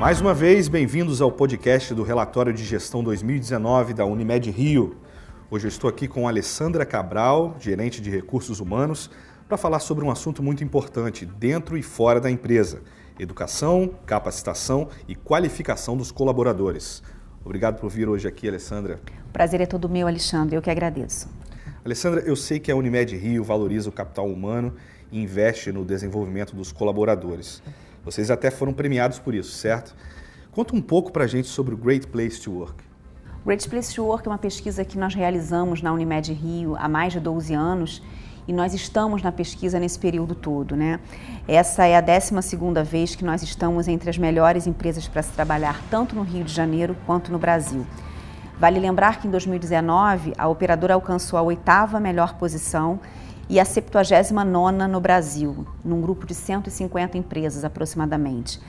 Mais uma vez, bem-vindos ao podcast do Relatório de Gestão 2019 da Unimed Rio. Hoje eu estou aqui com a Alessandra Cabral, gerente de recursos humanos, para falar sobre um assunto muito importante dentro e fora da empresa: educação, capacitação e qualificação dos colaboradores. Obrigado por vir hoje aqui, Alessandra. O prazer é todo meu, Alexandre. Eu que agradeço. Alessandra, eu sei que a Unimed Rio valoriza o capital humano e investe no desenvolvimento dos colaboradores. Vocês até foram premiados por isso, certo? Conta um pouco para a gente sobre o Great Place to Work. Great Place to Work é uma pesquisa que nós realizamos na Unimed Rio há mais de 12 anos e nós estamos na pesquisa nesse período todo, né? Essa é a 12 segunda vez que nós estamos entre as melhores empresas para se trabalhar tanto no Rio de Janeiro quanto no Brasil. Vale lembrar que em 2019 a operadora alcançou a oitava melhor posição e a 79 no Brasil, num grupo de 150 empresas aproximadamente.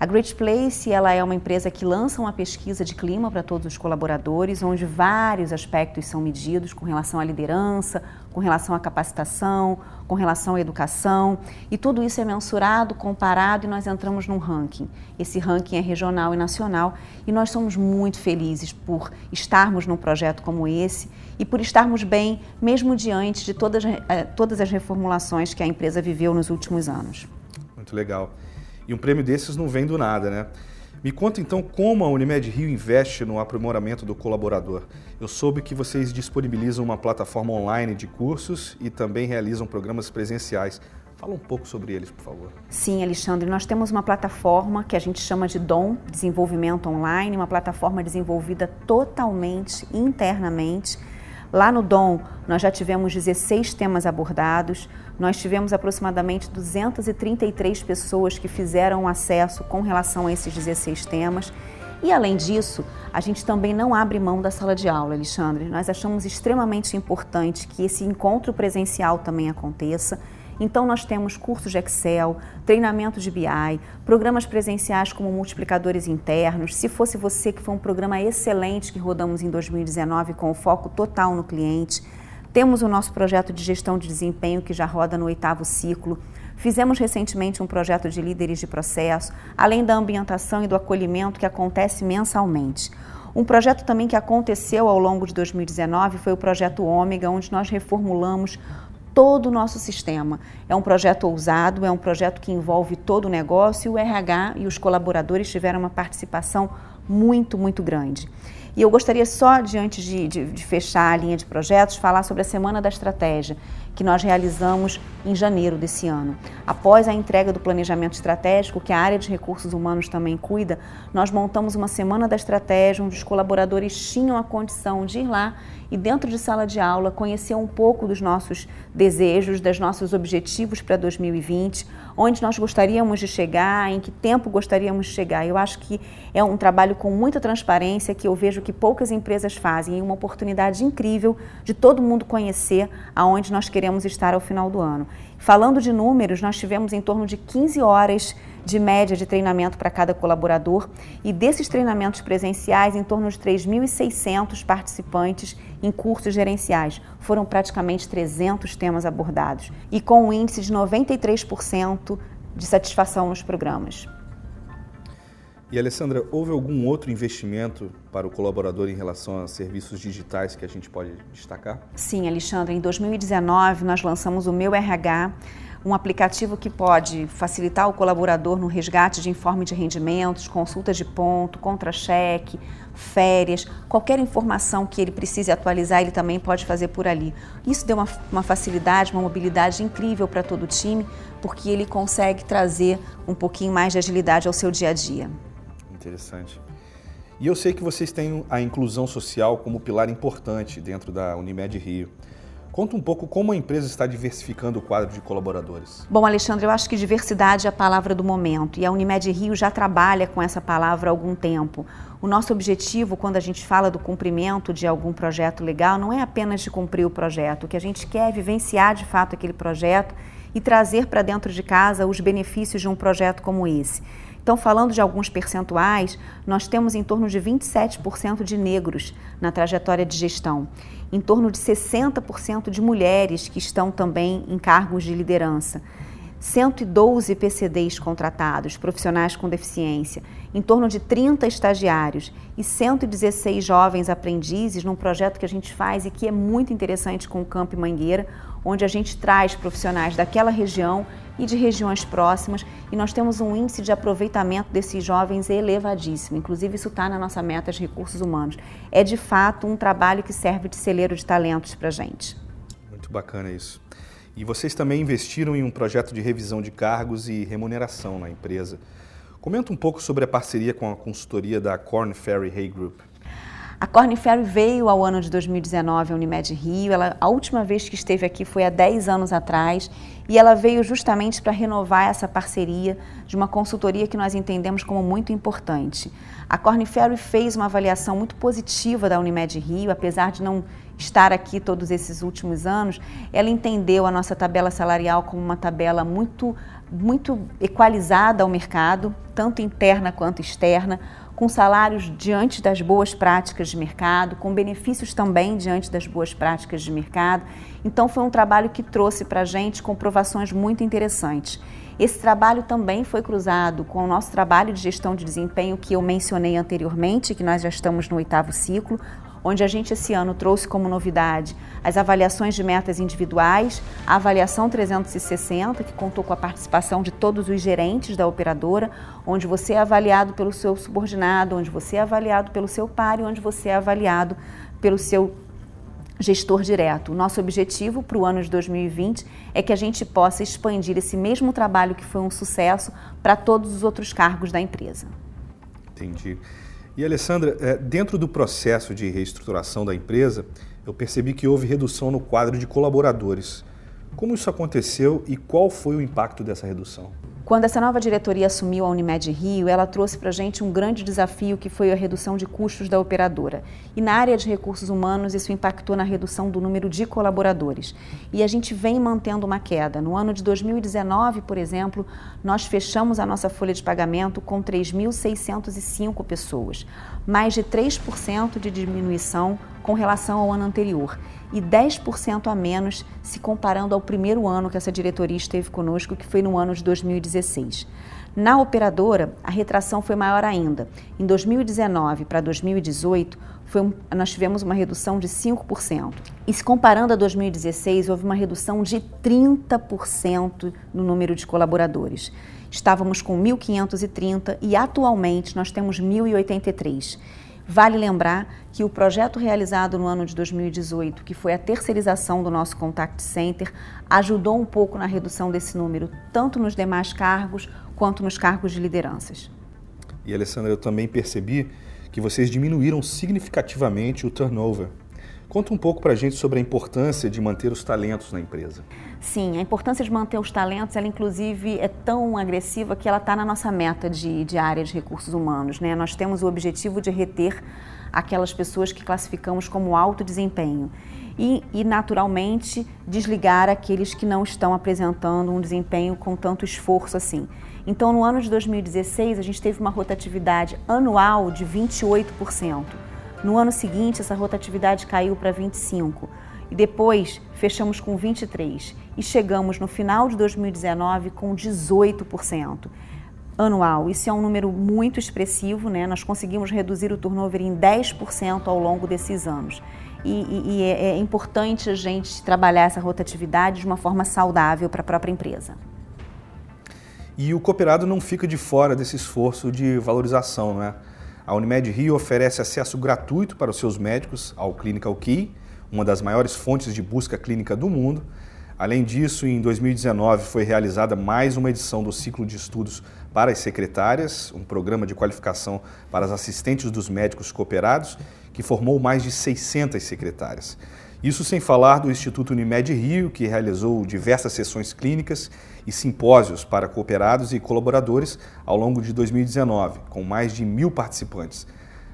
A Great Place ela é uma empresa que lança uma pesquisa de clima para todos os colaboradores, onde vários aspectos são medidos com relação à liderança, com relação à capacitação, com relação à educação, e tudo isso é mensurado, comparado e nós entramos num ranking. Esse ranking é regional e nacional, e nós somos muito felizes por estarmos num projeto como esse e por estarmos bem, mesmo diante de todas, eh, todas as reformulações que a empresa viveu nos últimos anos. Muito legal. E um prêmio desses não vem do nada, né? Me conta então como a Unimed Rio investe no aprimoramento do colaborador. Eu soube que vocês disponibilizam uma plataforma online de cursos e também realizam programas presenciais. Fala um pouco sobre eles, por favor. Sim, Alexandre, nós temos uma plataforma que a gente chama de DOM, Desenvolvimento Online, uma plataforma desenvolvida totalmente internamente Lá no DOM, nós já tivemos 16 temas abordados, nós tivemos aproximadamente 233 pessoas que fizeram acesso com relação a esses 16 temas. E além disso, a gente também não abre mão da sala de aula, Alexandre. Nós achamos extremamente importante que esse encontro presencial também aconteça. Então, nós temos cursos de Excel, treinamento de BI, programas presenciais como multiplicadores internos. Se fosse você, que foi um programa excelente que rodamos em 2019 com o foco total no cliente. Temos o nosso projeto de gestão de desempenho que já roda no oitavo ciclo. Fizemos recentemente um projeto de líderes de processo, além da ambientação e do acolhimento que acontece mensalmente. Um projeto também que aconteceu ao longo de 2019 foi o projeto Ômega, onde nós reformulamos todo o nosso sistema. É um projeto ousado, é um projeto que envolve todo o negócio e o RH e os colaboradores tiveram uma participação muito, muito grande. E eu gostaria só, diante de, de, de, fechar a linha de projetos, falar sobre a Semana da Estratégia, que nós realizamos em janeiro desse ano. Após a entrega do planejamento estratégico, que a área de recursos humanos também cuida, nós montamos uma Semana da Estratégia, onde os colaboradores tinham a condição de ir lá e, dentro de sala de aula, conhecer um pouco dos nossos desejos, dos nossos objetivos para 2020, onde nós gostaríamos de chegar, em que tempo gostaríamos de chegar. Eu acho que é um trabalho com muita transparência que eu vejo que poucas empresas fazem e uma oportunidade incrível de todo mundo conhecer aonde nós queremos estar ao final do ano. Falando de números, nós tivemos em torno de 15 horas de média de treinamento para cada colaborador e desses treinamentos presenciais, em torno de 3.600 participantes em cursos gerenciais. Foram praticamente 300 temas abordados e com um índice de 93% de satisfação nos programas. E Alessandra, houve algum outro investimento para o colaborador em relação a serviços digitais que a gente pode destacar? Sim, Alexandre. Em 2019 nós lançamos o Meu RH, um aplicativo que pode facilitar o colaborador no resgate de informe de rendimentos, consultas de ponto, contra-cheque, férias, qualquer informação que ele precise atualizar, ele também pode fazer por ali. Isso deu uma, uma facilidade, uma mobilidade incrível para todo o time, porque ele consegue trazer um pouquinho mais de agilidade ao seu dia a dia. Interessante. E eu sei que vocês têm a inclusão social como pilar importante dentro da Unimed Rio. Conta um pouco como a empresa está diversificando o quadro de colaboradores. Bom, Alexandre, eu acho que diversidade é a palavra do momento e a Unimed Rio já trabalha com essa palavra há algum tempo. O nosso objetivo, quando a gente fala do cumprimento de algum projeto legal, não é apenas de cumprir o projeto. O que a gente quer é vivenciar de fato aquele projeto e trazer para dentro de casa os benefícios de um projeto como esse. Então, falando de alguns percentuais, nós temos em torno de 27% de negros na trajetória de gestão, em torno de 60% de mulheres que estão também em cargos de liderança. 112 PCDs contratados, profissionais com deficiência, em torno de 30 estagiários. E 116 jovens aprendizes num projeto que a gente faz e que é muito interessante com o Campo Mangueira, onde a gente traz profissionais daquela região e de regiões próximas e nós temos um índice de aproveitamento desses jovens elevadíssimo. Inclusive, isso está na nossa meta de recursos humanos. É de fato um trabalho que serve de celeiro de talentos para a gente. Muito bacana isso. E vocês também investiram em um projeto de revisão de cargos e remuneração na empresa. Comenta um pouco sobre a parceria com a consultoria da Corn Ferry Hay Group. A Corn Ferry veio ao ano de 2019 à Unimed Rio. Ela, a última vez que esteve aqui foi há 10 anos atrás e ela veio justamente para renovar essa parceria de uma consultoria que nós entendemos como muito importante. A Corn Ferry fez uma avaliação muito positiva da Unimed Rio, apesar de não estar aqui todos esses últimos anos, ela entendeu a nossa tabela salarial como uma tabela muito, muito equalizada ao mercado, tanto interna quanto externa, com salários diante das boas práticas de mercado, com benefícios também diante das boas práticas de mercado. Então, foi um trabalho que trouxe para a gente comprovações muito interessantes. Esse trabalho também foi cruzado com o nosso trabalho de gestão de desempenho que eu mencionei anteriormente, que nós já estamos no oitavo ciclo, onde a gente esse ano trouxe como novidade as avaliações de metas individuais, a avaliação 360, que contou com a participação de todos os gerentes da operadora, onde você é avaliado pelo seu subordinado, onde você é avaliado pelo seu par e onde você é avaliado pelo seu gestor direto. O nosso objetivo para o ano de 2020 é que a gente possa expandir esse mesmo trabalho que foi um sucesso para todos os outros cargos da empresa. Entendi. E Alessandra, é, dentro do processo de reestruturação da empresa, eu percebi que houve redução no quadro de colaboradores. Como isso aconteceu e qual foi o impacto dessa redução? Quando essa nova diretoria assumiu a Unimed Rio, ela trouxe para a gente um grande desafio que foi a redução de custos da operadora. E na área de recursos humanos, isso impactou na redução do número de colaboradores. E a gente vem mantendo uma queda. No ano de 2019, por exemplo, nós fechamos a nossa folha de pagamento com 3.605 pessoas, mais de 3% de diminuição com relação ao ano anterior e 10% a menos se comparando ao primeiro ano que essa diretoria esteve conosco, que foi no ano de 2016. Na operadora, a retração foi maior ainda. Em 2019 para 2018, um, nós tivemos uma redução de 5%. E se comparando a 2016, houve uma redução de 30% no número de colaboradores. Estávamos com 1.530 e atualmente nós temos 1.083. Vale lembrar que o projeto realizado no ano de 2018, que foi a terceirização do nosso contact center, ajudou um pouco na redução desse número, tanto nos demais cargos quanto nos cargos de lideranças. E Alessandra, eu também percebi que vocês diminuíram significativamente o turnover. Conta um pouco para a gente sobre a importância de manter os talentos na empresa. Sim, a importância de manter os talentos, ela inclusive é tão agressiva que ela está na nossa meta de, de área de recursos humanos. Né? Nós temos o objetivo de reter aquelas pessoas que classificamos como alto desempenho. E, e, naturalmente, desligar aqueles que não estão apresentando um desempenho com tanto esforço assim. Então, no ano de 2016, a gente teve uma rotatividade anual de 28%. No ano seguinte, essa rotatividade caiu para 25 e depois fechamos com 23 e chegamos no final de 2019 com 18% anual. Isso é um número muito expressivo, né? Nós conseguimos reduzir o turnover em 10% ao longo desses anos. E, e, e é, é importante a gente trabalhar essa rotatividade de uma forma saudável para a própria empresa. E o cooperado não fica de fora desse esforço de valorização, não é? A Unimed Rio oferece acesso gratuito para os seus médicos ao Clinical Key, uma das maiores fontes de busca clínica do mundo. Além disso, em 2019 foi realizada mais uma edição do ciclo de estudos para as secretárias, um programa de qualificação para as assistentes dos médicos cooperados, que formou mais de 600 secretárias. Isso sem falar do Instituto Unimed Rio, que realizou diversas sessões clínicas e simpósios para cooperados e colaboradores ao longo de 2019, com mais de mil participantes.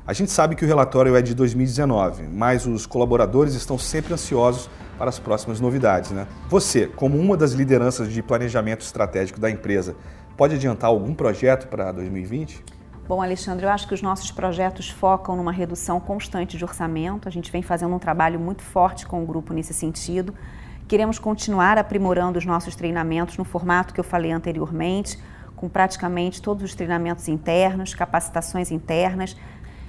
A gente sabe que o relatório é de 2019, mas os colaboradores estão sempre ansiosos para as próximas novidades. Né? Você, como uma das lideranças de planejamento estratégico da empresa, pode adiantar algum projeto para 2020? Bom, Alexandre, eu acho que os nossos projetos focam numa redução constante de orçamento. A gente vem fazendo um trabalho muito forte com o grupo nesse sentido, Queremos continuar aprimorando os nossos treinamentos no formato que eu falei anteriormente, com praticamente todos os treinamentos internos, capacitações internas.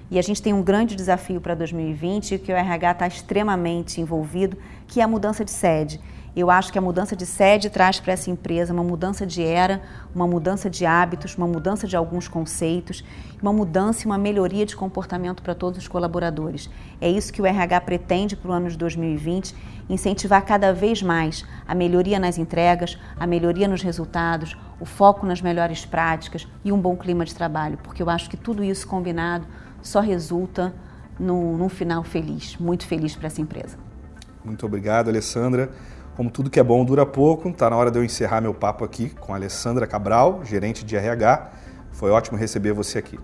E a gente tem um grande desafio para 2020 que o RH está extremamente envolvido, que é a mudança de sede. Eu acho que a mudança de sede traz para essa empresa uma mudança de era, uma mudança de hábitos, uma mudança de alguns conceitos, uma mudança e uma melhoria de comportamento para todos os colaboradores. É isso que o RH pretende para o ano de 2020, incentivar cada vez mais a melhoria nas entregas, a melhoria nos resultados, o foco nas melhores práticas e um bom clima de trabalho, porque eu acho que tudo isso combinado só resulta num, num final feliz, muito feliz para essa empresa. Muito obrigado, Alessandra. Como tudo que é bom dura pouco, está na hora de eu encerrar meu papo aqui com a Alessandra Cabral, gerente de RH. Foi ótimo receber você aqui.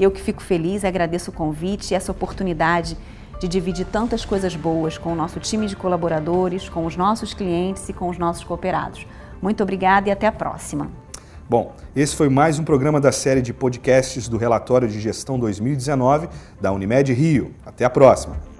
Eu que fico feliz, agradeço o convite e essa oportunidade de dividir tantas coisas boas com o nosso time de colaboradores, com os nossos clientes e com os nossos cooperados. Muito obrigada e até a próxima. Bom, esse foi mais um programa da série de podcasts do Relatório de Gestão 2019 da Unimed Rio. Até a próxima.